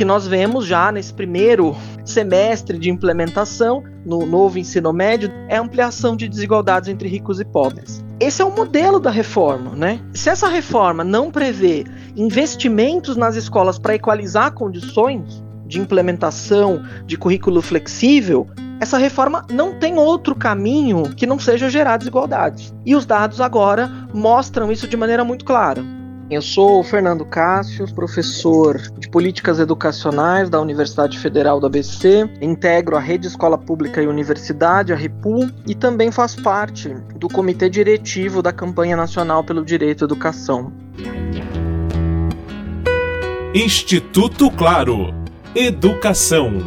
que nós vemos já nesse primeiro semestre de implementação no novo ensino médio é a ampliação de desigualdades entre ricos e pobres. Esse é o modelo da reforma, né? Se essa reforma não prevê investimentos nas escolas para equalizar condições de implementação de currículo flexível, essa reforma não tem outro caminho que não seja gerar desigualdades. E os dados agora mostram isso de maneira muito clara. Eu sou o Fernando Cássio, professor de Políticas Educacionais da Universidade Federal do ABC, integro a Rede Escola Pública e Universidade, a REPU, e também faço parte do Comitê Diretivo da Campanha Nacional pelo Direito à Educação. Instituto Claro. Educação.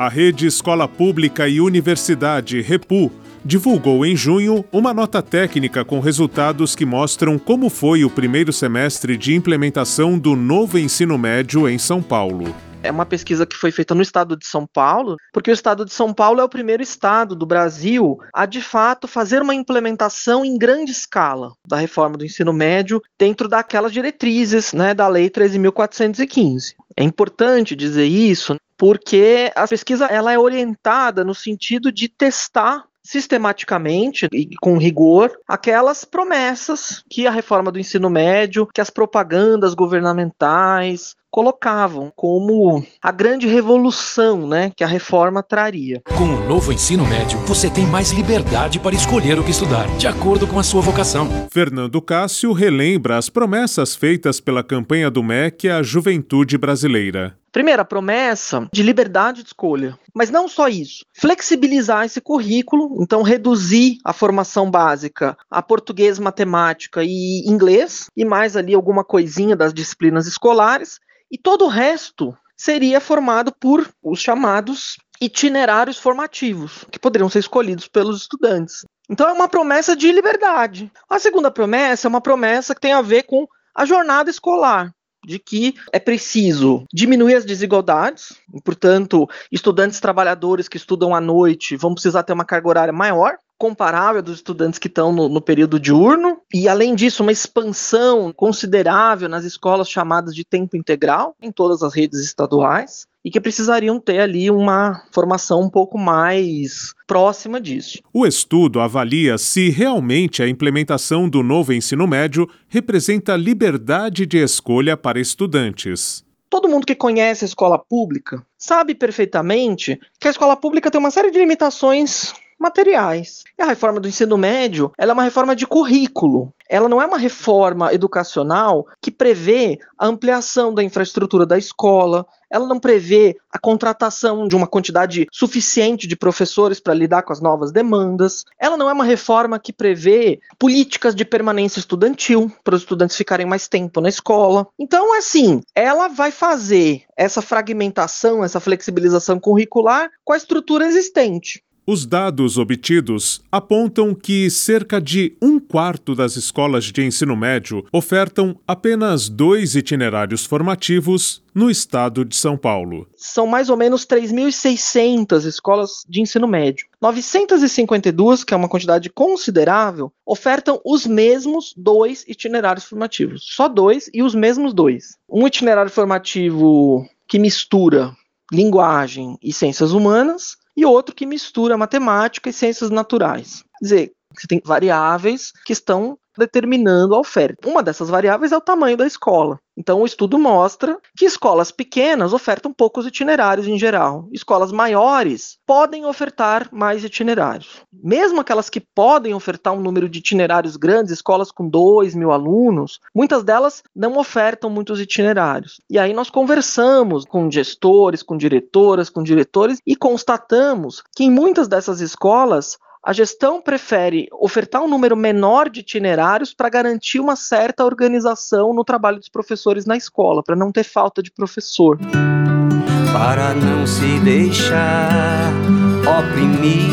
A Rede Escola Pública e Universidade Repu divulgou em junho uma nota técnica com resultados que mostram como foi o primeiro semestre de implementação do novo ensino médio em São Paulo. É uma pesquisa que foi feita no estado de São Paulo, porque o estado de São Paulo é o primeiro estado do Brasil a, de fato, fazer uma implementação em grande escala da reforma do ensino médio dentro daquelas diretrizes né, da Lei 13.415. É importante dizer isso porque a pesquisa ela é orientada no sentido de testar sistematicamente e com rigor aquelas promessas que a reforma do ensino médio, que as propagandas governamentais colocavam como a grande revolução, né, que a reforma traria. Com o novo ensino médio, você tem mais liberdade para escolher o que estudar, de acordo com a sua vocação. Fernando Cássio relembra as promessas feitas pela campanha do MEC à juventude brasileira. Primeira promessa de liberdade de escolha. Mas não só isso. Flexibilizar esse currículo, então reduzir a formação básica a português, matemática e inglês, e mais ali alguma coisinha das disciplinas escolares, e todo o resto seria formado por os chamados itinerários formativos, que poderiam ser escolhidos pelos estudantes. Então é uma promessa de liberdade. A segunda promessa é uma promessa que tem a ver com a jornada escolar de que é preciso diminuir as desigualdades, e, portanto, estudantes trabalhadores que estudam à noite vão precisar ter uma carga horária maior, comparável dos estudantes que estão no, no, período diurno, e além disso, uma expansão considerável nas escolas chamadas de tempo integral, em todas as redes estaduais, e que precisariam ter ali uma formação um pouco mais próxima disso. O estudo avalia se realmente a implementação do novo ensino médio representa liberdade de escolha para estudantes. Todo mundo que conhece a escola pública sabe perfeitamente que a escola pública tem uma série de limitações materiais. E a reforma do ensino médio, ela é uma reforma de currículo. Ela não é uma reforma educacional que prevê a ampliação da infraestrutura da escola, ela não prevê a contratação de uma quantidade suficiente de professores para lidar com as novas demandas. Ela não é uma reforma que prevê políticas de permanência estudantil para os estudantes ficarem mais tempo na escola. Então, assim, ela vai fazer essa fragmentação, essa flexibilização curricular com a estrutura existente. Os dados obtidos apontam que cerca de um quarto das escolas de ensino médio ofertam apenas dois itinerários formativos no estado de São Paulo. São mais ou menos 3.600 escolas de ensino médio. 952, que é uma quantidade considerável, ofertam os mesmos dois itinerários formativos. Só dois e os mesmos dois. Um itinerário formativo que mistura linguagem e ciências humanas e outro que mistura matemática e ciências naturais. Quer dizer, você tem variáveis que estão determinando a oferta. Uma dessas variáveis é o tamanho da escola. Então, o estudo mostra que escolas pequenas ofertam poucos itinerários em geral. Escolas maiores podem ofertar mais itinerários. Mesmo aquelas que podem ofertar um número de itinerários grandes, escolas com 2 mil alunos, muitas delas não ofertam muitos itinerários. E aí nós conversamos com gestores, com diretoras, com diretores e constatamos que em muitas dessas escolas a gestão prefere ofertar um número menor de itinerários para garantir uma certa organização no trabalho dos professores na escola, para não ter falta de professor. Para não se deixar oprimir,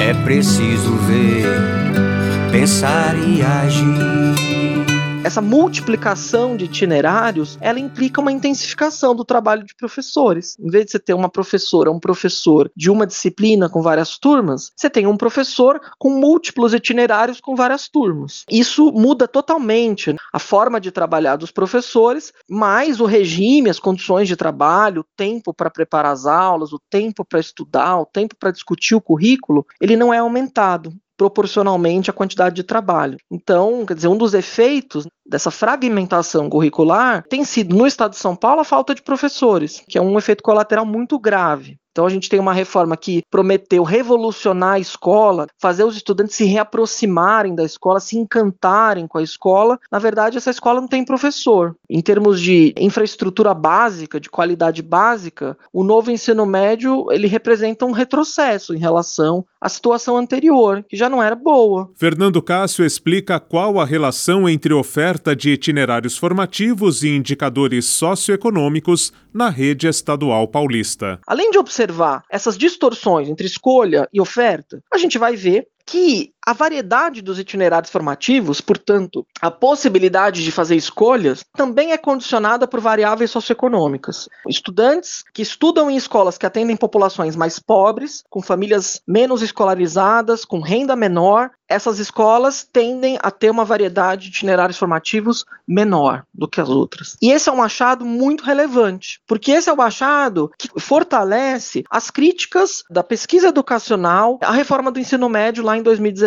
é preciso ver, pensar e agir. Essa multiplicação de itinerários, ela implica uma intensificação do trabalho de professores. Em vez de você ter uma professora, um professor de uma disciplina com várias turmas, você tem um professor com múltiplos itinerários com várias turmas. Isso muda totalmente a forma de trabalhar dos professores, mais o regime, as condições de trabalho, o tempo para preparar as aulas, o tempo para estudar, o tempo para discutir o currículo, ele não é aumentado proporcionalmente à quantidade de trabalho. Então, quer dizer, um dos efeitos dessa fragmentação curricular tem sido no estado de São Paulo a falta de professores, que é um efeito colateral muito grave. Então a gente tem uma reforma que prometeu revolucionar a escola, fazer os estudantes se reaproximarem da escola, se encantarem com a escola. Na verdade, essa escola não tem professor. Em termos de infraestrutura básica, de qualidade básica, o novo ensino médio ele representa um retrocesso em relação à situação anterior, que já não era boa. Fernando Cássio explica qual a relação entre oferta de itinerários formativos e indicadores socioeconômicos na rede estadual paulista. Além de observar observar essas distorções entre escolha e oferta, a gente vai ver que a variedade dos itinerários formativos, portanto, a possibilidade de fazer escolhas, também é condicionada por variáveis socioeconômicas. Estudantes que estudam em escolas que atendem populações mais pobres, com famílias menos escolarizadas, com renda menor, essas escolas tendem a ter uma variedade de itinerários formativos menor do que as outras. E esse é um achado muito relevante, porque esse é o achado que fortalece as críticas da pesquisa educacional à reforma do ensino médio lá em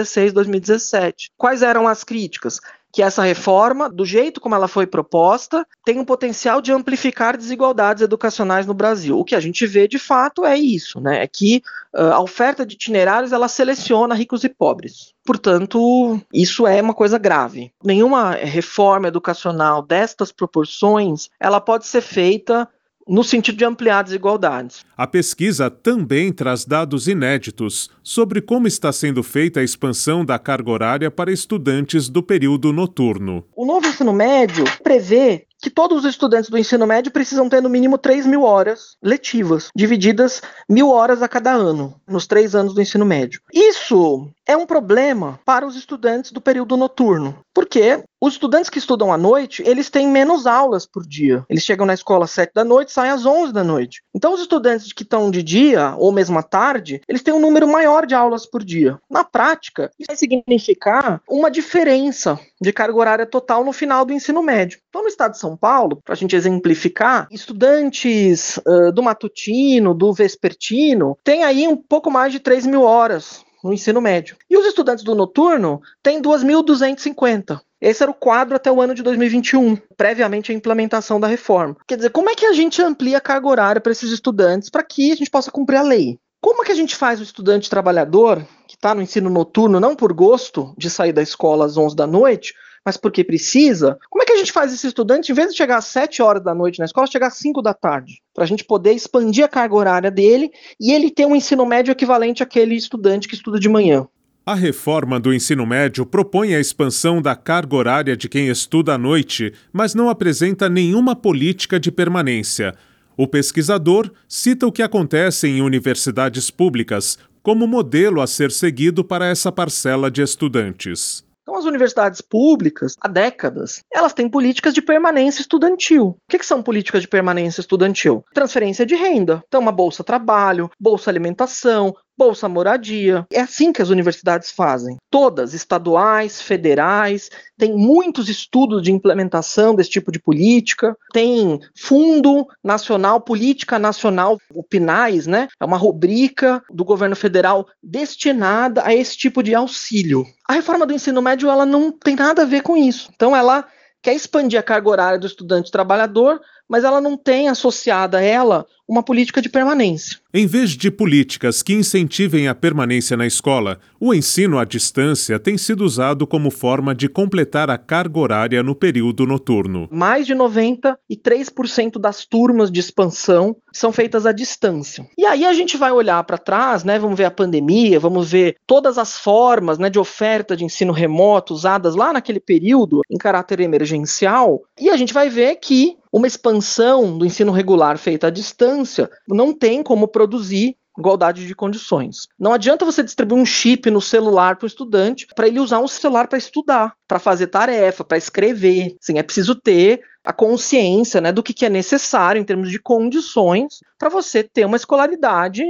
2016, 2017. Quais eram as críticas? que essa reforma, do jeito como ela foi proposta, tem um potencial de amplificar desigualdades educacionais no Brasil. O que a gente vê de fato é isso, né? É que uh, a oferta de itinerários ela seleciona ricos e pobres. Portanto, isso é uma coisa grave. Nenhuma reforma educacional destas proporções, ela pode ser feita no sentido de ampliar desigualdades. A pesquisa também traz dados inéditos sobre como está sendo feita a expansão da carga horária para estudantes do período noturno. O novo ensino médio prevê que todos os estudantes do ensino médio precisam ter no mínimo 3 mil horas letivas, divididas mil horas a cada ano, nos três anos do ensino médio. Isso é um problema para os estudantes do período noturno, porque os estudantes que estudam à noite, eles têm menos aulas por dia. Eles chegam na escola às 7 da noite, saem às 11 da noite. Então, os estudantes que estão de dia ou mesmo à tarde, eles têm um número maior de aulas por dia. Na prática, isso vai significar uma diferença de carga horária total no final do ensino médio. Então, no estado de São Paulo, para a gente exemplificar, estudantes uh, do matutino, do vespertino, têm aí um pouco mais de 3 mil horas no ensino médio. E os estudantes do noturno têm 2.250. Esse era o quadro até o ano de 2021, previamente à implementação da reforma. Quer dizer, como é que a gente amplia a carga horária para esses estudantes para que a gente possa cumprir a lei? Como é que a gente faz o estudante trabalhador, que está no ensino noturno, não por gosto de sair da escola às 11 da noite, mas porque precisa, como é que a gente faz esse estudante, em vez de chegar às 7 horas da noite na escola, chegar às 5 da tarde? Para a gente poder expandir a carga horária dele e ele ter um ensino médio equivalente àquele estudante que estuda de manhã. A reforma do ensino médio propõe a expansão da carga horária de quem estuda à noite, mas não apresenta nenhuma política de permanência. O pesquisador cita o que acontece em universidades públicas como modelo a ser seguido para essa parcela de estudantes. Então, as universidades públicas, há décadas, elas têm políticas de permanência estudantil. O que, que, são políticas de permanência estudantil? Transferência de renda. Então, uma bolsa trabalho, bolsa alimentação, Bolsa Moradia. É assim que as universidades fazem. Todas, estaduais, federais, tem muitos estudos de implementação desse tipo de política. Tem Fundo Nacional, Política Nacional, o PNAES, né? É uma rubrica do governo federal destinada a esse tipo de auxílio. A reforma do ensino médio ela não tem nada a ver com isso. Então ela quer expandir a carga horária do estudante trabalhador, mas ela não tem associada a ela uma política de permanência. Em vez de políticas que incentivem a permanência na escola, o ensino à distância tem sido usado como forma de completar a carga horária no período noturno. Mais de 93% das turmas de expansão são feitas à distância. E aí a gente vai olhar para trás, né, vamos ver a pandemia, vamos ver todas as formas né, de oferta de ensino remoto usadas lá naquele período em caráter emergencial, e a gente vai ver que uma expansão do ensino regular feita à distância não tem como produzir igualdade de condições. Não adianta você distribuir um chip no celular para o estudante para ele usar um celular para estudar, para fazer tarefa, para escrever. Sim, é preciso ter a consciência né, do que, que é necessário em termos de condições para você ter uma escolaridade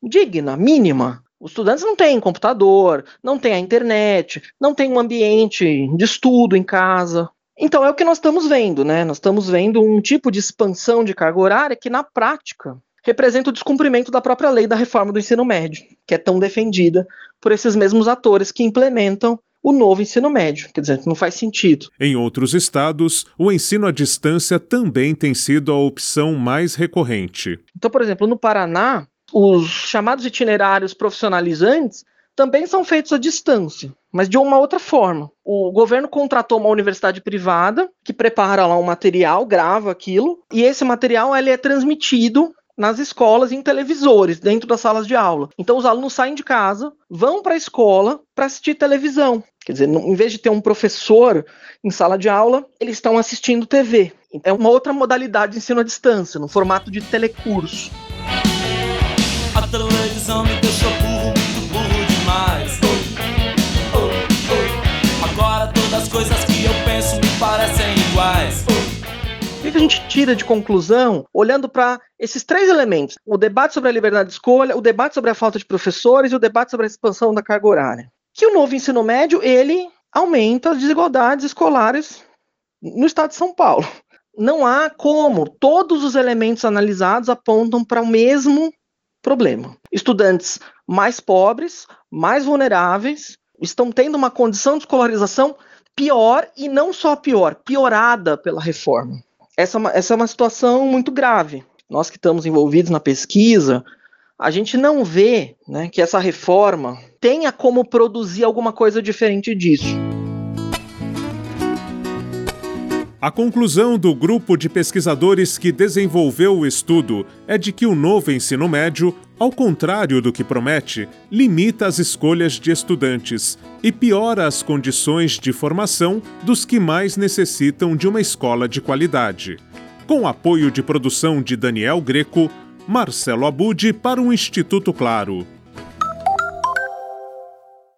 digna, mínima. Os estudantes não têm computador, não têm a internet, não têm um ambiente de estudo em casa. Então é o que nós estamos vendo, né? Nós estamos vendo um tipo de expansão de carga horária que, na prática, representa o descumprimento da própria lei da reforma do ensino médio, que é tão defendida por esses mesmos atores que implementam o novo ensino médio. Quer dizer, não faz sentido. Em outros estados, o ensino à distância também tem sido a opção mais recorrente. Então, por exemplo, no Paraná, os chamados itinerários profissionalizantes também são feitos à distância, mas de uma outra forma. O governo contratou uma universidade privada que prepara lá um material, grava aquilo, e esse material ele é transmitido nas escolas em televisores, dentro das salas de aula. Então os alunos saem de casa, vão para a escola para assistir televisão. Quer dizer, em vez de ter um professor em sala de aula, eles estão assistindo TV. É uma outra modalidade de ensino à distância, no formato de telecurso. O que a gente tira de conclusão olhando para esses três elementos? O debate sobre a liberdade de escolha, o debate sobre a falta de professores e o debate sobre a expansão da carga horária. Que o novo ensino médio, ele aumenta as desigualdades escolares no estado de São Paulo. Não há como todos os elementos analisados apontam para o mesmo problema. Estudantes mais pobres, mais vulneráveis, estão tendo uma condição de escolarização pior e não só pior, piorada pela reforma. Essa, é essa é uma situação muito grave. Nós que estamos envolvidos na pesquisa, a gente não vê né, que essa reforma tenha como produzir alguma coisa diferente disso. A conclusão do grupo de pesquisadores que desenvolveu o estudo é de que o novo ensino médio, ao contrário do que promete, limita as escolhas de estudantes e piora as condições de formação dos que mais necessitam de uma escola de qualidade. Com apoio de produção de Daniel Greco, Marcelo Abude para o Instituto Claro.